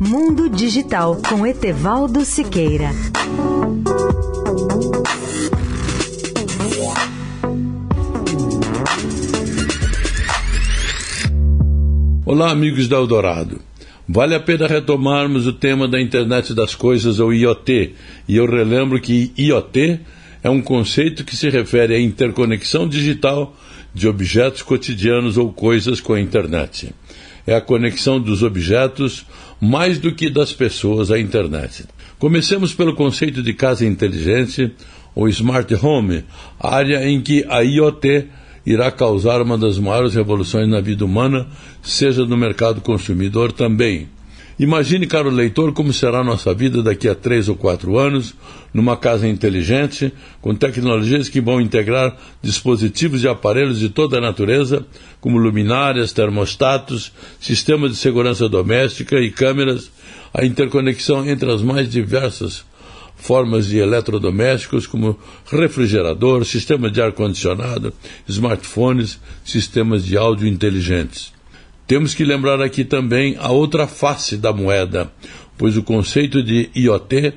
Mundo Digital com Etevaldo Siqueira. Olá, amigos da Eldorado. Vale a pena retomarmos o tema da internet das coisas, ou IoT, e eu relembro que IoT é um conceito que se refere à interconexão digital de objetos cotidianos ou coisas com a internet. É a conexão dos objetos mais do que das pessoas à internet. Comecemos pelo conceito de casa inteligente ou smart home, área em que a IoT irá causar uma das maiores revoluções na vida humana, seja no mercado consumidor também. Imagine, caro leitor, como será nossa vida daqui a três ou quatro anos, numa casa inteligente, com tecnologias que vão integrar dispositivos e aparelhos de toda a natureza, como luminárias, termostatos, sistemas de segurança doméstica e câmeras, a interconexão entre as mais diversas formas de eletrodomésticos como refrigerador, sistema de ar-condicionado, smartphones, sistemas de áudio inteligentes. Temos que lembrar aqui também a outra face da moeda, pois o conceito de IoT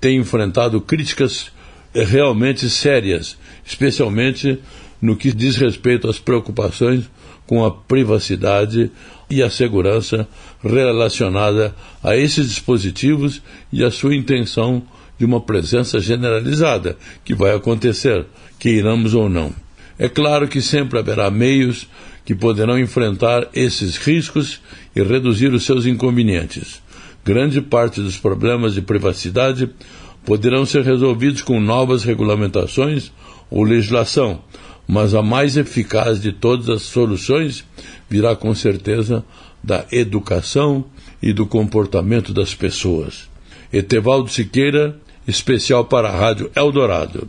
tem enfrentado críticas realmente sérias, especialmente no que diz respeito às preocupações com a privacidade e a segurança relacionada a esses dispositivos e a sua intenção de uma presença generalizada, que vai acontecer, queiramos ou não. É claro que sempre haverá meios que poderão enfrentar esses riscos e reduzir os seus inconvenientes. Grande parte dos problemas de privacidade poderão ser resolvidos com novas regulamentações ou legislação, mas a mais eficaz de todas as soluções virá com certeza da educação e do comportamento das pessoas. Etevaldo Siqueira, especial para a Rádio Eldorado.